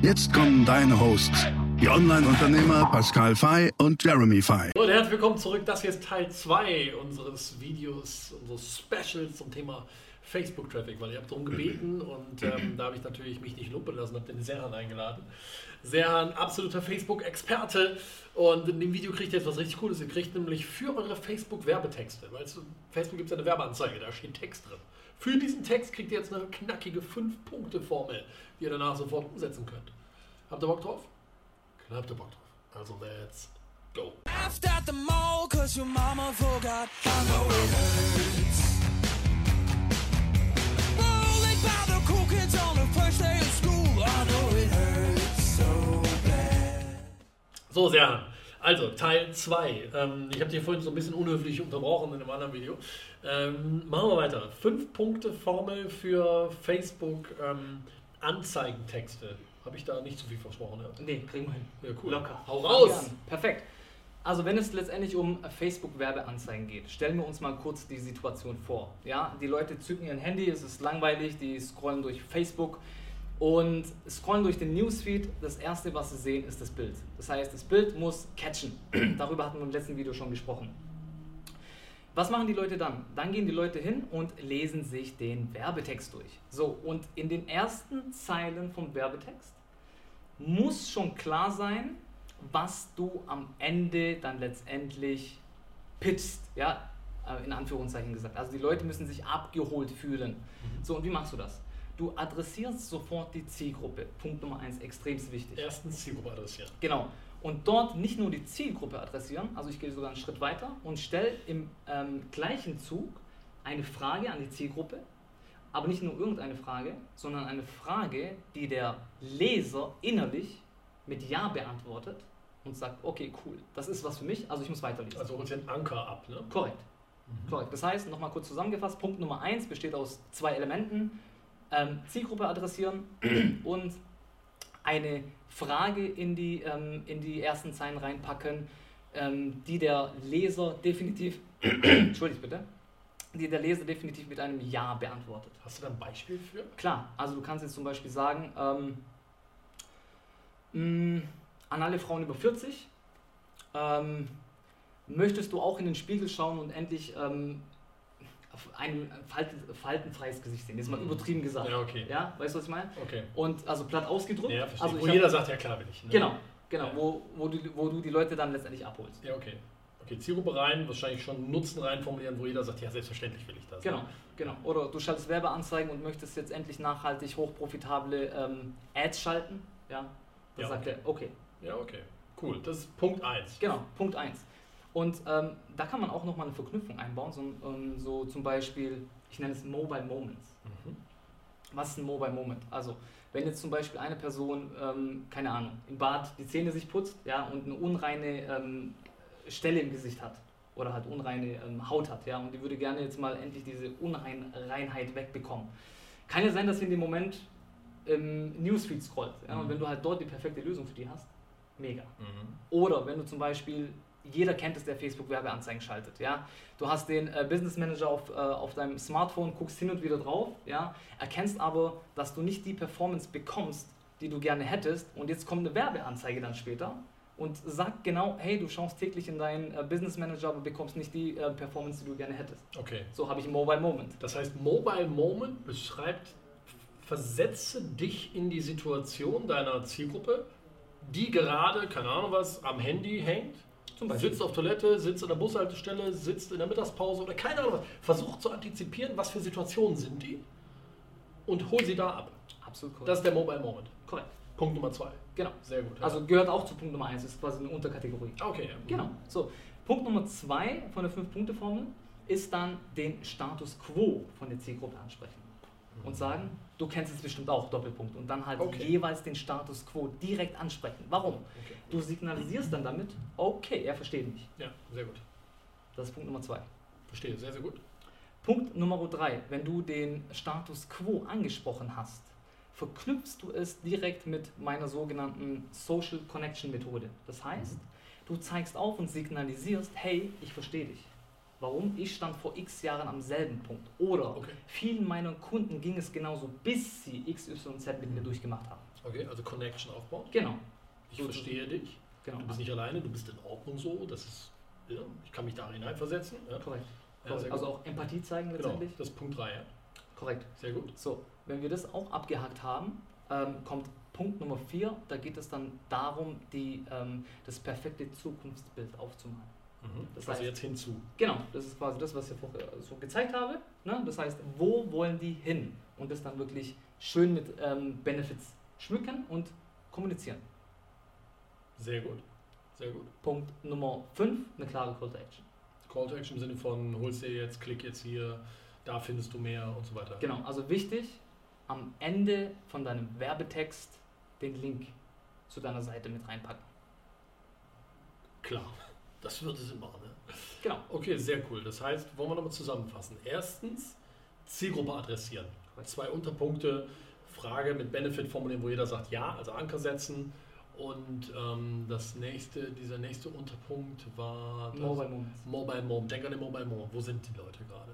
Jetzt kommen deine Hosts, die Online-Unternehmer Pascal Fay und Jeremy Fay. Und herzlich willkommen zurück. Das hier ist Teil 2 unseres Videos, unseres Specials zum Thema Facebook-Traffic, weil ihr habt darum gebeten und ähm, da habe ich natürlich mich nicht lumpen lassen, habe den Serhan eingeladen. Serhan, absoluter Facebook-Experte und in dem Video kriegt ihr jetzt was richtig Cooles. Ihr kriegt nämlich für eure Facebook-Werbetexte, weil Facebook gibt es eine Werbeanzeige, da steht Text drin. Für diesen Text kriegt ihr jetzt eine knackige 5-Punkte-Formel, die ihr danach sofort umsetzen könnt. Habt ihr Bock drauf? Klar habt ihr Bock drauf. Also let's go. So bad. So, sehr. Also, Teil 2. Ähm, ich habe dich vorhin so ein bisschen unhöflich unterbrochen in einem anderen Video. Ähm, machen wir weiter. Fünf Punkte Formel für Facebook ähm, Anzeigentexte. Habe ich da nicht zu viel versprochen? Ja? Nee, kriegen wir hin. Ja, cool. Locker. Hau raus! Perfekt. Also wenn es letztendlich um Facebook-Werbeanzeigen geht, stellen wir uns mal kurz die Situation vor. Ja, die Leute zücken ihr Handy, es ist langweilig, die scrollen durch Facebook und scrollen durch den Newsfeed. Das erste, was sie sehen, ist das Bild. Das heißt, das Bild muss catchen. Darüber hatten wir im letzten Video schon gesprochen. Was machen die Leute dann? Dann gehen die Leute hin und lesen sich den Werbetext durch. So, und in den ersten Zeilen vom Werbetext muss schon klar sein, was du am Ende dann letztendlich pitchst, ja, äh, in Anführungszeichen gesagt. Also die Leute müssen sich abgeholt fühlen. Mhm. So, und wie machst du das? Du adressierst sofort die Zielgruppe. Punkt Nummer eins, extrem wichtig. Erstens Zielgruppe adressieren. Genau. Und dort nicht nur die Zielgruppe adressieren, also ich gehe sogar einen Schritt weiter und stelle im ähm, gleichen Zug eine Frage an die Zielgruppe, aber nicht nur irgendeine Frage, sondern eine Frage, die der Leser innerlich mit Ja beantwortet und sagt, okay, cool, das ist was für mich, also ich muss weiterlesen. Also holt den Anker ab, ne? Korrekt. Mhm. Korrekt. Das heißt, nochmal kurz zusammengefasst, Punkt Nummer eins besteht aus zwei Elementen. Ähm, Zielgruppe adressieren und eine Frage in die, ähm, in die ersten Zeilen reinpacken, ähm, die der Leser definitiv, entschuldigt bitte, die der Leser definitiv mit einem Ja beantwortet. Hast du da ein Beispiel für? Klar, also du kannst jetzt zum Beispiel sagen, ähm, mh, an alle Frauen über 40, ähm, möchtest du auch in den Spiegel schauen und endlich ähm, ein falten, faltenfreies Gesicht sehen. Das ist mal mhm. übertrieben gesagt. Ja, okay. Ja, weißt du, was ich meine? Okay. Und also platt ausgedrückt. Ja, verstehe. Also wo jeder sagt, ja klar will ich. Ne? Genau, genau. Ja. Wo, wo, du, wo du die Leute dann letztendlich abholst. Ja, okay. Okay, Zielgruppe rein, wahrscheinlich schon Nutzen rein formulieren, wo jeder sagt, ja, selbstverständlich will ich das. Genau, genau. Oder du schaltest Werbeanzeigen und möchtest jetzt endlich nachhaltig hochprofitable ähm, Ads schalten. Ja, da ja, sagt okay. er, okay. Ja, okay. Cool. Das ist Punkt 1. Genau, Punkt 1. Und ähm, da kann man auch nochmal eine Verknüpfung einbauen, so, um, so, zum Beispiel, ich nenne es Mobile Moments. Mhm. Was ist ein Mobile Moment? Also, wenn jetzt zum Beispiel eine Person, ähm, keine Ahnung, im Bad die Zähne sich putzt ja, und eine unreine ähm, Stelle im Gesicht hat oder halt unreine ähm, Haut hat ja, und die würde gerne jetzt mal endlich diese Unreinheit wegbekommen. Kann ja sein, dass sie in dem Moment im Newsfeed scrollt ja, mhm. und wenn du halt dort die perfekte Lösung für die hast, mega. Mhm. Oder wenn du zum Beispiel jeder kennt es, der Facebook-Werbeanzeigen schaltet. Ja? Du hast den äh, Business Manager auf, äh, auf deinem Smartphone, guckst hin und wieder drauf, ja? erkennst aber, dass du nicht die Performance bekommst, die du gerne hättest. Und jetzt kommt eine Werbeanzeige dann später und sagt genau, hey, du schaust täglich in deinen äh, Business Manager, aber bekommst nicht die äh, Performance, die du gerne hättest. Okay. So habe ich Mobile Moment. Das heißt, Mobile Moment beschreibt, versetze dich in die Situation deiner Zielgruppe, die gerade, keine Ahnung was, am Handy hängt zum Beispiel. Sitzt auf Toilette, sitzt an der Bushaltestelle, sitzt in der Mittagspause oder keine Ahnung was. Versucht zu antizipieren, was für Situationen sind die und hol sie da ab. Absolut korrekt. Das ist der Mobile Moment. Korrekt. Punkt Nummer zwei. Genau. Sehr gut. Ja. Also gehört auch zu Punkt Nummer eins, ist quasi eine Unterkategorie. Okay. Ja. Genau. So, Punkt Nummer zwei von der Fünf-Punkte-Formel ist dann den Status Quo von der Zielgruppe ansprechen. und sagen, du kennst es bestimmt auch, Doppelpunkt. Und dann halt Okay. jeweils den Status quo direkt ansprechen. Warum? Okay. Du signalisierst dann damit, okay, er versteht mich. Ja, sehr gut. Das ist Punkt Nummer zwei. Verstehe, sehr, sehr gut. Punkt Nummer drei, wenn du den Status quo angesprochen hast, verknüpfst du es direkt mit meiner sogenannten Social Connection Methode. Das heißt, du zeigst auf und signalisierst, hey, ich verstehe dich. Warum? Ich stand vor x Jahren am selben Punkt. Oder Okay. vielen meiner Kunden ging es genauso, bis sie XYZ mit mir durchgemacht haben. Okay, also Connection aufbauen. Genau. Ich So- verstehe dich. genau. Du bist nicht alleine, du bist in Ordnung so. Das ist, ja, ich kann mich da hineinversetzen. Ja. Korrekt. Ja, Also auch Empathie zeigen genau, letztendlich. das ist Punkt 3, ja. Korrekt. Sehr gut. So, wenn wir das auch abgehakt haben, ähm, kommt Punkt Nummer 4. Da geht es dann darum, die, ähm, das perfekte Zukunftsbild aufzumalen. Mhm. Das also heißt- jetzt hinzu. Genau, das ist quasi das, was ich vorher so gezeigt habe. Ne? Das heißt, wo wollen die hin? Und das dann wirklich schön mit ähm, Benefits schmücken und kommunizieren. Sehr gut. Sehr gut. Punkt Nummer 5, eine klare Call to Action. Call to Action im Sinne von holst dir jetzt, klick jetzt hier, da findest du mehr und so weiter. Genau, also wichtig, am Ende von deinem Werbetext den Link zu deiner Seite mit reinpacken. Klar. Das wird es immer, ne? Genau. Okay, sehr cool. Das heißt, wollen wir nochmal zusammenfassen. Erstens, Zielgruppe adressieren. Zwei Unterpunkte, Frage mit Benefit formulieren, wo jeder sagt ja, also Anker setzen. Und ähm, das nächste, dieser nächste Unterpunkt war Mobile Moments. Mobile Moment. Denk an den Mobile Moment. Wo sind die Leute gerade?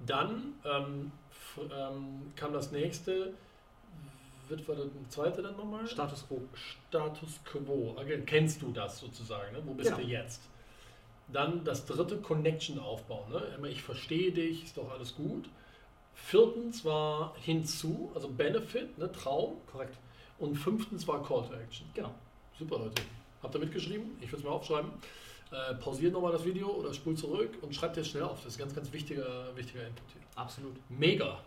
Dann ähm, ähm, kam das nächste. Wird war das zweite dann nochmal? Status Quo. Status Quo. Okay, kennst du das sozusagen? Ne? Wo bist Genau. du jetzt? Dann das dritte Connection aufbauen. Ne? Immer ich verstehe dich, ist doch alles gut. Viertens war hinzu, also Benefit, ne? Traum. Korrekt. Und fünftens war Call to Action. Genau. Super, Leute. Habt ihr mitgeschrieben? Ich würde es mir aufschreiben. Äh, pausiert nochmal das Video oder spult zurück und schreibt jetzt schnell auf. Das ist ganz, ganz wichtiger, wichtiger Input hier. Absolut. Mega.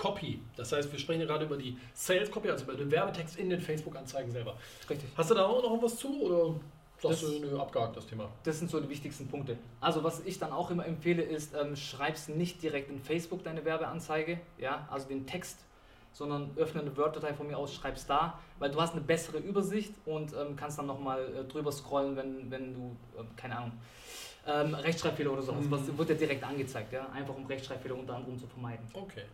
Copy. Das heißt, wir sprechen ja gerade über die Sales Copy, also über den Werbetext in den Facebook-Anzeigen selber. Richtig. Hast du da auch noch was zu oder sagst Das- du, nö, abgehakt das Thema? Das sind so die wichtigsten Punkte. Also was ich dann auch immer empfehle ist, ähm, schreib's nicht direkt in Facebook deine Werbeanzeige, ja, also den Text, sondern öffne eine Word-Datei von mir aus, schreib's da, weil du hast eine bessere Übersicht und ähm, kannst dann nochmal äh, drüber scrollen, wenn, wenn du, äh, keine Ahnung, ähm, Rechtschreibfehler oder sowas, Mhm. was wird dir direkt angezeigt, ja, einfach um Rechtschreibfehler unter anderem zu vermeiden. Okay.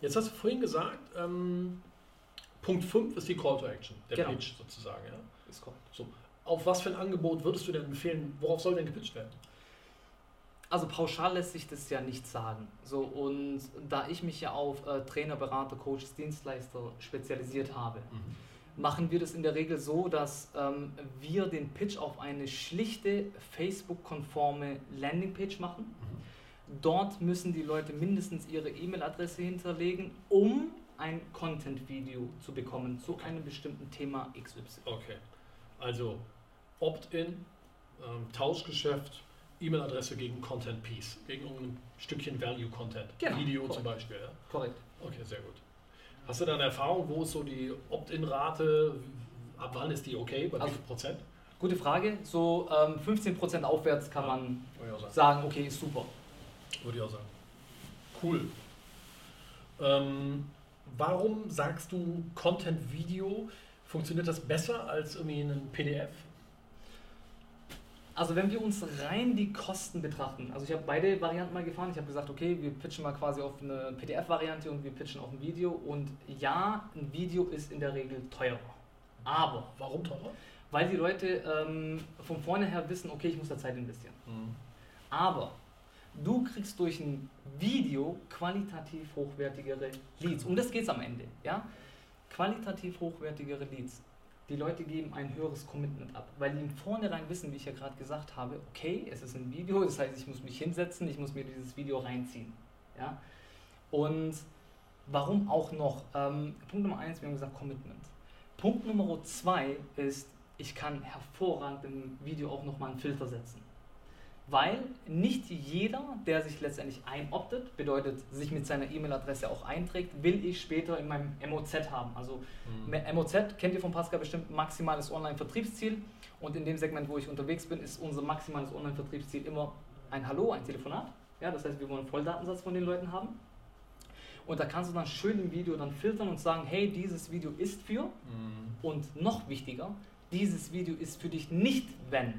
Jetzt hast du vorhin gesagt, ähm, Punkt 5 ist die Call to Action, der Genau. Pitch sozusagen. Ja? Ist korrekt. Auf was für ein Angebot würdest du denn empfehlen? Worauf soll denn gepitcht werden? Also pauschal lässt sich das ja nicht sagen. So, und da ich mich ja auf äh, Trainer, Berater, Coaches, Dienstleister spezialisiert habe, machen wir das in der Regel so, dass ähm, wir den Pitch auf eine schlichte Facebook-konforme Landingpage machen. Dort müssen die Leute mindestens ihre E-Mail-Adresse hinterlegen, um ein Content-Video zu bekommen zu einem bestimmten Thema XY. Okay. Also Opt-in, ähm, Tauschgeschäft, E-Mail-Adresse gegen Content Piece, gegen irgendein Stückchen Value-Content. Genau, Video korrekt. zum Beispiel. Ja? Korrekt. Okay, sehr gut. Hast du da eine Erfahrung, wo ist so die Opt-in-Rate? Ab wann ist die okay? Bei wie Also- viel Prozent? Gute Frage. So ähm, 15% aufwärts kann man ich auch sagen. sagen, okay, ist super. Würde ich auch sagen. Cool. Ähm, warum sagst du Content-Video? Funktioniert das besser als irgendwie ein PDF? Also wenn wir uns rein die Kosten betrachten, also ich habe beide Varianten mal gefahren, ich habe gesagt, okay, wir pitchen mal quasi auf eine PDF-Variante und wir pitchen auf ein Video und ja, ein Video ist in der Regel teurer. Aber, Warum teurer? weil die Leute ähm, von vornherein wissen, okay, ich muss da Zeit investieren. Aber du kriegst durch ein Video qualitativ hochwertigere Leads. Um das geht es am Ende. Ja? Qualitativ hochwertigere Leads. Die Leute geben ein höheres Commitment ab, weil die im Vornherein wissen, wie ich ja gerade gesagt habe, okay, es ist ein Video, das heißt, ich muss mich hinsetzen, ich muss mir dieses Video reinziehen. Ja? Und warum auch noch? Ähm, Punkt Nummer eins, wir haben gesagt Commitment. Punkt Nummer zwei ist, ich kann hervorragend im Video auch nochmal einen Filter setzen. Weil nicht jeder, der sich letztendlich einoptet, bedeutet, sich mit seiner E-Mail-Adresse auch einträgt, will ich später in meinem MOZ haben. Also MOZ kennt ihr von Pascal bestimmt, maximales Online-Vertriebsziel. Und in dem Segment, wo ich unterwegs bin, ist unser maximales Online-Vertriebsziel immer ein Hallo, ein Telefonat. Ja, das heißt, wir wollen einen Volldatensatz von den Leuten haben. Und da kannst du dann schön im Video dann filtern und sagen, hey, dieses Video ist für. Mhm. Und noch wichtiger, dieses Video ist für dich nicht, wenn.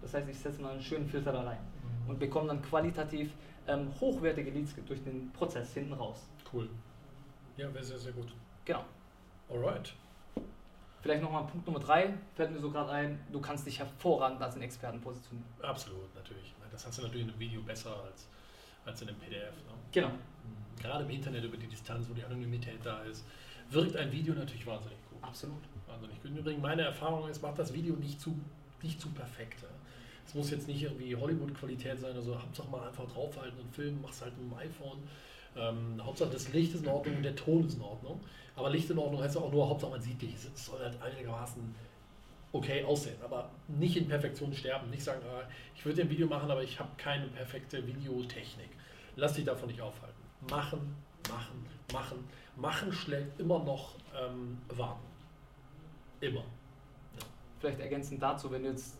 Das heißt, ich setze mal einen schönen Filter da rein und bekomme dann qualitativ ähm, hochwertige Leads durch den Prozess hinten raus. Cool. Ja, wäre sehr, sehr gut. Genau. Alright. Vielleicht nochmal Punkt Nummer drei, fällt mir so gerade ein, du kannst dich hervorragend als einen Experten positionieren. Absolut, natürlich. Das hast du natürlich in einem Video besser als, als in einem PDF. Ne? Genau. Mhm. Gerade im Internet über die Distanz, wo die Anonymität da ist, wirkt ein Video natürlich wahnsinnig gut. Absolut. Wahnsinnig gut. Übrigens, meine Erfahrung ist, macht das Video nicht zu, nicht zu perfekt. Es muss jetzt nicht irgendwie Hollywood-Qualität sein, also Hauptsache mal einfach draufhalten und filmen, machst halt mit dem iPhone. Ähm, Hauptsache das Licht ist in Ordnung und der Ton ist in Ordnung. Aber Licht in Ordnung heißt auch nur, Hauptsache man sieht dich. Es soll halt einigermaßen okay aussehen, aber nicht in Perfektion sterben. Nicht sagen, äh, ich würde ein Video machen, aber ich habe keine perfekte Videotechnik. Lass dich davon nicht aufhalten. Machen, machen, machen. Machen schlägt immer noch ähm, warten. Immer. Ja. Vielleicht ergänzend dazu, wenn du jetzt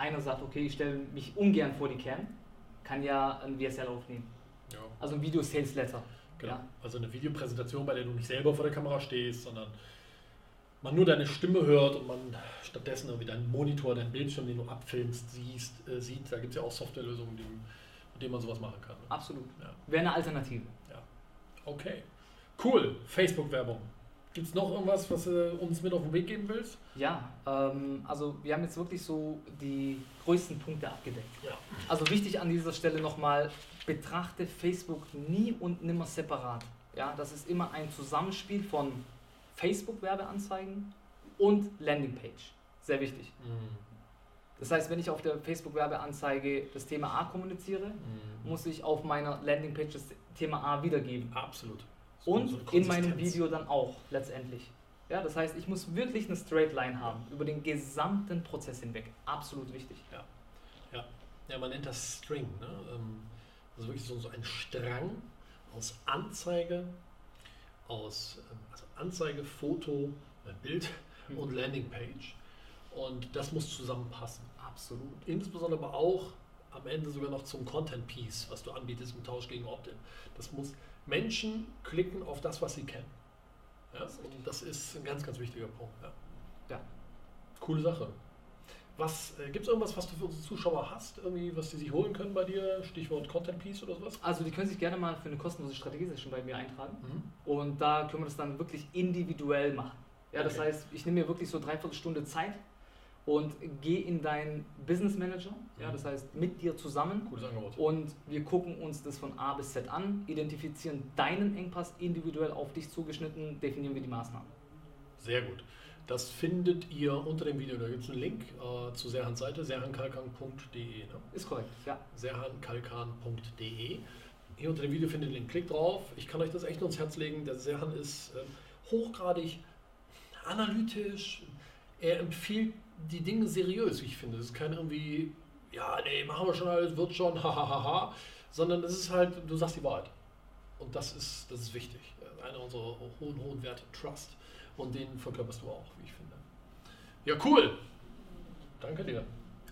einer sagt, okay, ich stelle mich ungern vor die Cam, kann ja ein VSL aufnehmen. Ja. Also ein Video Sales Letter. Genau. Ja. Also eine Videopräsentation, bei der du nicht selber vor der Kamera stehst, sondern man nur deine Stimme hört und man stattdessen irgendwie deinen Monitor, deinen Bildschirm, den du abfilmst, siehst, äh, sieht. Da gibt es ja auch Softwarelösungen, mit denen man sowas machen kann. Absolut. Ja. Wäre eine Alternative. Ja. Okay. Cool. Facebook-Werbung. Gibt es noch irgendwas, was du uns mit auf den Weg geben willst? Ja, ähm, also wir haben jetzt wirklich so die größten Punkte abgedeckt. Ja. Also wichtig an dieser Stelle nochmal, betrachte Facebook nie und nimmer separat. Ja, das ist immer ein Zusammenspiel von Facebook-Werbeanzeigen und Landingpage. Sehr wichtig. Mhm. Das heißt, wenn ich auf der Facebook-Werbeanzeige das Thema A kommuniziere, mhm. muss ich auf meiner Landingpage das Thema A wiedergeben. Absolut. Und so in meinem Video dann auch letztendlich. Ja, das heißt, ich muss wirklich eine Straight Line haben über den gesamten Prozess hinweg. Absolut wichtig. Ja, ja. ja man nennt das String. Ne? Ähm, also wirklich so, so ein Strang aus Anzeige, aus ähm, also Anzeige, Foto, äh, Bild mhm. und Landingpage. Und das muss zusammenpassen. Absolut. Insbesondere aber auch am Ende sogar noch zum Content Piece, was du anbietest im Tausch gegen Opt-in. Das muss Menschen klicken auf das, was sie kennen. Ja? Und das ist ein ganz, ganz wichtiger Punkt. Ja. ja. Coole Sache. Was äh, gibt es irgendwas, was du für unsere Zuschauer hast, irgendwie, was sie sich holen können bei dir? Stichwort Content Piece oder sowas? Also die können sich gerne mal für eine kostenlose Strategie-Session bei mir eintragen. Mhm. Und da können wir das dann wirklich individuell machen. Ja, das okay. heißt, ich nehme mir wirklich so dreiviertel Stunde Zeit und gehe in deinen Business Manager, mhm. ja, das heißt mit dir zusammen. Gutes Angebot. Und wir gucken uns das von A bis Z an, identifizieren deinen Engpass individuell auf dich zugeschnitten, definieren wir die Maßnahmen. Sehr gut. Das findet ihr unter dem Video. Da gibt es einen Link äh, zu Serhans Seite, serhankalkan.de. Ne? Ist korrekt, ja. serhankalkan.de. Hier unter dem Video findet ihr den Klick drauf. Ich kann euch das echt nur ins Herz legen. Der Serhan ist äh, hochgradig analytisch. Er empfiehlt die Dinge seriös, wie ich finde. Es ist kein irgendwie, ja, nee, machen wir schon alles, wird schon, hahaha, sondern es ist halt, du sagst die Wahrheit. Und das ist, das ist wichtig. Einer unserer hohen, hohen Werte, Trust. Und den verkörperst du auch, wie ich finde. Ja, cool. Danke dir.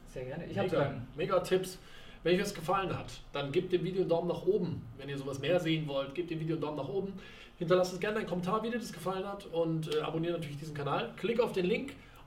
Sehr gerne. Ich habe mega, mega Tipps. Wenn euch das gefallen hat, dann gebt dem Video einen Daumen nach oben. Wenn ihr sowas mehr sehen wollt, gebt dem Video einen Daumen nach oben. Hinterlasst uns gerne einen Kommentar, wie dir das gefallen hat und äh, abonniert natürlich diesen Kanal. Klick auf den Link